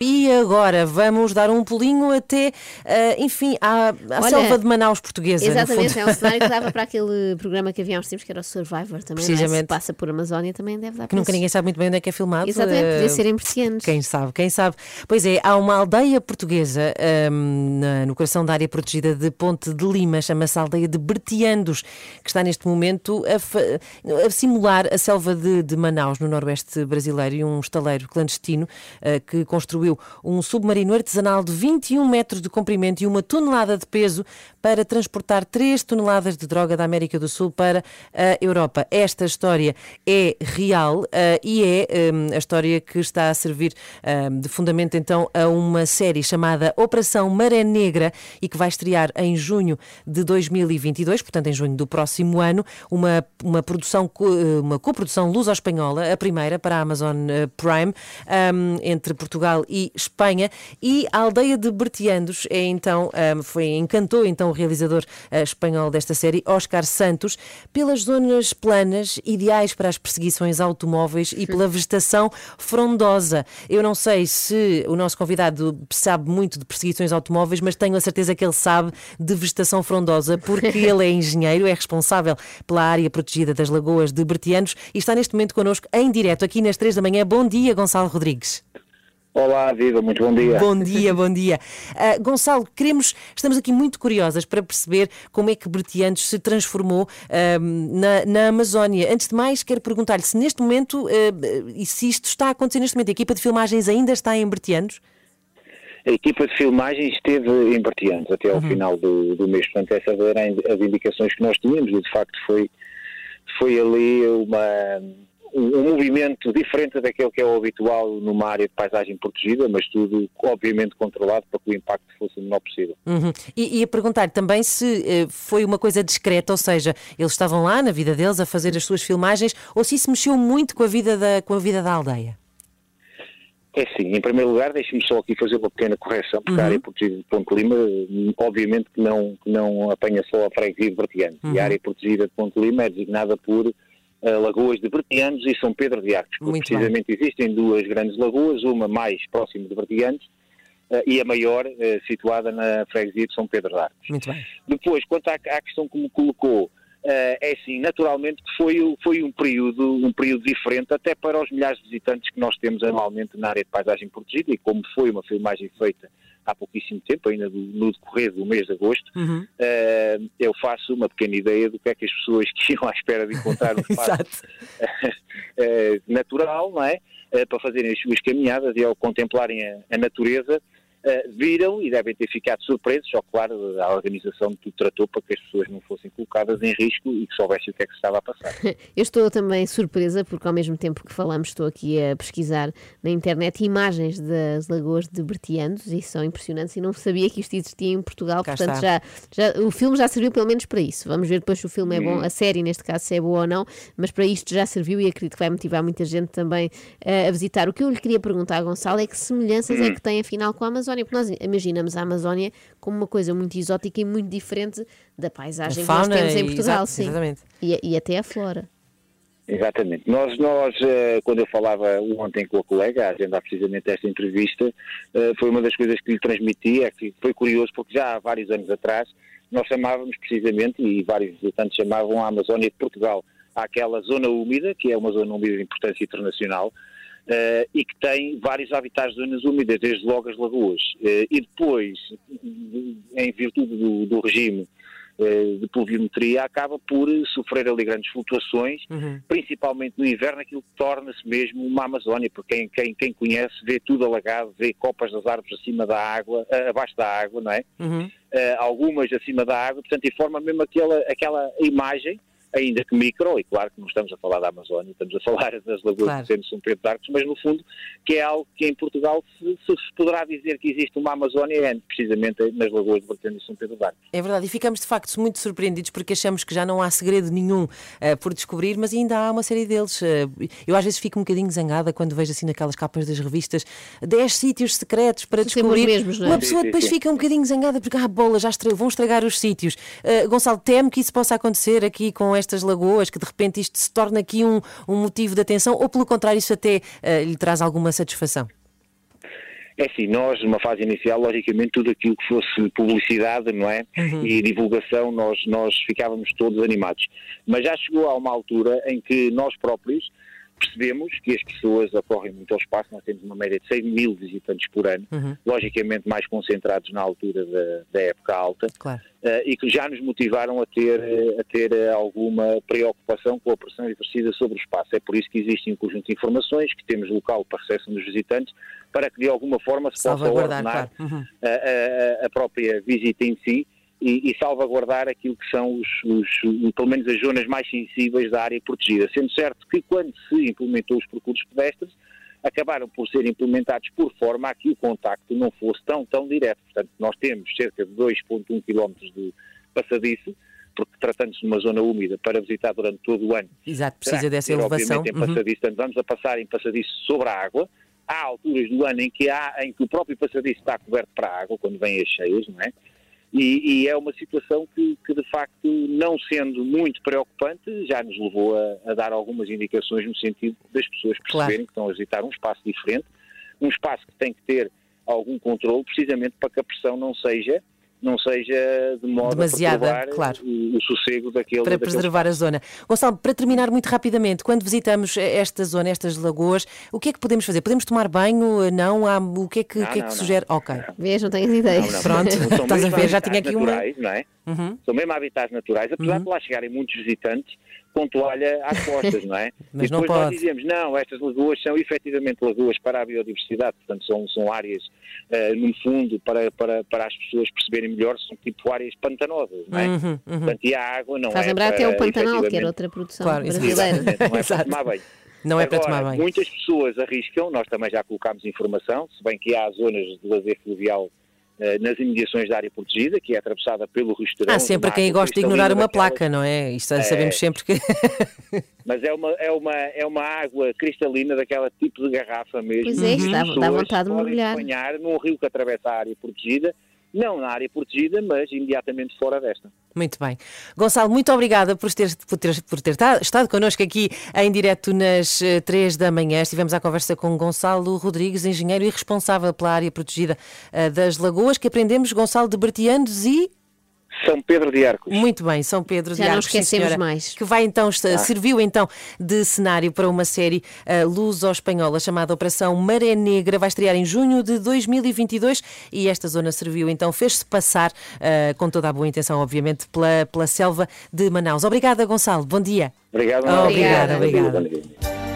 E agora vamos dar um pulinho até, uh, enfim, à, à Olha, selva de Manaus portuguesa. Exatamente, é um cenário que dava para aquele programa que havia há uns tempos, que era o Survivor também. Precisamente. É? Se passa por Amazónia também deve dar Que nunca ninguém sabe muito bem onde é que é filmado. Exatamente, uh, podia ser em Persianos. Quem sabe, quem sabe. Pois é, há uma aldeia portuguesa um, na, no coração da área protegida de Ponte de Lima, chama-se aldeia de Bertiandos, que está neste momento a, a simular a selva de, de, Manaus, no noroeste brasileiro, e um estaleiro clandestino uh, que construiu construiu um submarino artesanal de 21 metros de comprimento e uma tonelada de peso para transportar 3 toneladas de droga da América do Sul para a Europa. Esta história é real uh, e é um, a história que está a servir um, de fundamento então a uma série chamada Operação Maré Negra e que vai estrear em junho de 2022, portanto em junho do próximo ano, uma, uma produção, uma coprodução luso-espanhola, a primeira para a Amazon eh, Prime, um, entre Portugal e e Espanha. E a aldeia de Bertiandos é então, foi, encantou então o realizador eh, espanhol desta série, Oscar Santos, pelas zonas planas, ideais para as perseguições automóveis e pela vegetação frondosa. Eu não sei se o nosso convidado sabe muito de perseguições automóveis, mas tenho a certeza que ele sabe de vegetação frondosa, porque ele é engenheiro, é responsável pela área protegida das Lagoas de Bertianos e está neste momento connosco em direto aqui nas três da manhã. Bom dia, Gonçalo Rodrigues. Olá, Viva, muito bom dia. Bom dia, bom dia. Uh, Gonçalo, queremos, estamos aqui muito curiosas para perceber como é que Bertiantes se transformou uh, na, na, Amazónia. Antes de mais, quero perguntar-lhe se neste momento, uh, e se isto está a acontecer neste momento, a equipa de filmagens ainda está em Bertianos? A equipa de filmagens esteve em Bertianos até ao uhum. final do, do mês, portanto essas eram as indicações que nós tínhamos e de facto foi, foi ali uma um, movimento diferente daquele que é o habitual numa área de paisagem protegida, mas tudo obviamente controlado para que o impacto fosse o menor possível. Uhum. E, e, a perguntar também se eh, foi uma coisa discreta, ou seja, eles estavam lá na vida deles a fazer as suas filmagens, ou se isso mexeu muito com a vida da, com a vida da aldeia? É sim, em primeiro lugar, deixe-me só aqui fazer uma pequena correção, porque uhum. a área protegida de Ponte Lima, obviamente que não, que não apanha só a freguesia de Bertiano. Uhum. E a área protegida de Ponte Lima é designada por lagoas de Bertianos e São Pedro de Arcos. Porque precisamente bem. existem duas grandes lagoas, uma mais próxima de Bertianos uh, e a maior uh, situada na freguesia de São Pedro de Arcos. Muito bem. Depois, quanto à, à questão que me colocou, é assim, naturalmente que foi, foi um, período, um período diferente até para os milhares de visitantes que nós temos anualmente na área de paisagem protegida e como foi uma filmagem feita há pouquíssimo tempo, ainda do, no decorrer do mês de agosto, uhum. uh, eu faço uma pequena ideia do que é que as pessoas que iam à espera de encontrar um espaço uh, natural, não é? Uh, para fazerem as suas caminhadas e ao contemplarem a, a natureza, eh, viram e devem ter ficado surpresos, só claro, a organização tudo tratou para que as pessoas não fossem colocadas em risco e que soubessem o que é que se estava a passar. Eu estou também surpresa porque ao mesmo tempo que falamos estou aqui a pesquisar na internet imagens das lagoas de Bertianos e são impressionantes e não sabia que isto existia em Portugal, Cá portanto já, já, o filme já serviu pelo menos para isso. Vamos ver depois se o filme é bom, hum. a série neste caso se é boa ou não, mas para isto já serviu e acredito que vai motivar muita gente também uh, a visitar. O que eu lhe queria perguntar, Gonçalo, é que semelhanças é hum. que tem afinal com a Amazônia? Amazónia, porque nós imaginamos a Amazónia como uma coisa muito exótica e muito diferente da paisagem que nós temos em Portugal, sim. Exatamente. E, e até a flora. Exatamente. Nós, nós, eh, quando eu falava ontem com a colega, a agendar precisamente esta entrevista, eh, foi uma das coisas que lhe transmiti, é que foi curioso, porque já há vários anos atrás, nós chamávamos precisamente, e vários visitantes chamavam a Amazónia de Portugal, àquela zona úmida, que é uma zona úmida de importância internacional, Uh, e que tem vários habitats de zonas úmidas, desde logo as lagoas. Uh, e depois, em virtude do, do regime uh, de pluviometria, acaba por sofrer ali grandes flutuações, uhum. principalmente no inverno, aquilo que torna-se mesmo uma Amazónia, porque quem, quem, quem, conhece vê tudo alagado, vê copas das árvores acima da água, abaixo da água, não é? Uhum. algumas acima da água, portanto, e forma mesmo aquela, aquela imagem ainda que micro, e claro que não estamos a falar da Amazónia, estamos a falar das lagoas claro. de São Pedro de Arcos, mas no fundo que é algo que em Portugal se, se poderá dizer que existe uma Amazónia é precisamente nas lagoas de Bertendo e São Pedro de Arcos. É verdade, e ficamos de facto muito surpreendidos porque achamos que já não há segredo nenhum uh, por descobrir, mas ainda há uma série deles. Uh, eu às vezes fico um bocadinho zangada quando vejo assim naquelas capas das revistas 10 sítios secretos para descobrir. Mesmos, é? Uma pessoa sim, depois sim. fica um bocadinho zangada porque, ah, bola, já estra vão estragar os sítios. Uh, Gonçalo, teme que isso possa acontecer aqui com estas lagoas, que de repente isto se torna aqui um, um motivo de atenção, ou pelo contrário, isso até uh, lhe traz alguma satisfação? É assim, nós, numa fase inicial, logicamente, tudo aquilo que fosse publicidade, não é? Uhum. E divulgação, nós, nós ficávamos todos animados. Mas já chegou a uma altura em que nós próprios percebemos que as pessoas acorrem muito ao espaço, nós temos uma média de 100 mil visitantes por ano, uhum. logicamente mais concentrados na altura da, da época alta, claro. uh, e que já nos motivaram a ter, a ter alguma preocupação com a pressão exercida sobre o espaço. É por isso que existe um conjunto de informações, que temos local para recepção dos visitantes, para que de alguma forma se possa ordenar claro. uhum. a, a, a própria visita em si, e, e, salvaguardar aquilo que são os, os, pelo menos as zonas mais sensíveis da área protegida. Sendo certo que quando se implementou os percursos pedestres, acabaram por ser implementados por forma a que o contacto não fosse tão, tão direto. Portanto, nós temos cerca de 2,1 km de passadiço, porque tratando-se de uma zona úmida para visitar durante todo o ano. Exato, precisa dessa ter, elevação. Em uhum. passadiço, portanto, vamos a passar em passadiço sobre a água. Há alturas do ano em que, há, em que o próprio passadiço está coberto para a água, quando vêm as cheias, não é? E, e, é uma situação que, que, de facto, não sendo muito preocupante, já nos levou a, a dar algumas indicações no sentido das pessoas perceberem claro. que estão a visitar um espaço diferente, um espaço que tem que ter algum controle, precisamente para que a pressão não seja não seja de modo Demasiada, a claro. o, o, sossego daquele Para daquele preservar a zona. Gonçalo, para terminar muito rapidamente, quando visitamos esta zona, estas lagoas, o que é que podemos fazer? Podemos tomar banho? Não? Há, o que é que, não, que, é que não, sugere? Não. Ok. Vejam, tenho ideias. Pronto, estás a ver, já tinha aqui uma... Não é? Uhum. São mesmo habitats naturais, apesar uhum. de lá chegarem muitos visitantes com toalha às costas, não é? Mas e depois não pode. nós dizemos, não, estas lagoas são efetivamente lagoas para a biodiversidade, portanto são, são áreas, uh, no fundo, para, para, para as pessoas perceberem melhor, são tipo áreas pantanosas, não é? Uhum, uhum. Portanto, e a água não Faz é lembrar para, até o Pantanal, que era outra produção claro, brasileira. Não é para tomar banho. Não é Agora, para tomar banho. Muitas pessoas arriscam, nós também já colocámos informação, se bem que há zonas de lazer fluvial nas imediações da área protegida, que é atravessada pelo restaurante. Há sempre quem gosta de ignorar uma placa, não é? Isto é, sabemos sempre que. mas é uma, é, uma, é uma água cristalina daquela tipo de garrafa mesmo. Pois é, dá, dá vontade de mergulhar. banhar num rio que atravessa a área protegida não na área protegida, mas imediatamente fora desta. Muito bem. Gonçalo, muito obrigada por ter, por ter, por ter estado connosco aqui em direto nas eh, três da manhã. Estivemos à conversa com Gonçalo Rodrigues, engenheiro e responsável pela área protegida eh, das Lagoas, que aprendemos, Gonçalo de Bertianos e são Pedro de Arcos. Muito bem, São Pedro Já de Arcos. Já não esquecemos mais. Que vai então, ah. serviu então de cenário para uma série uh, luso-espanhola chamada Operação Maré Negra. Vai estrear em junho de 2022 e esta zona serviu então, fez-se passar, uh, com toda a boa intenção, obviamente, pela, pela selva de Manaus. Obrigada, Gonçalo. Bom dia. Obrigado. Oh, obrigada, obrigada. obrigada.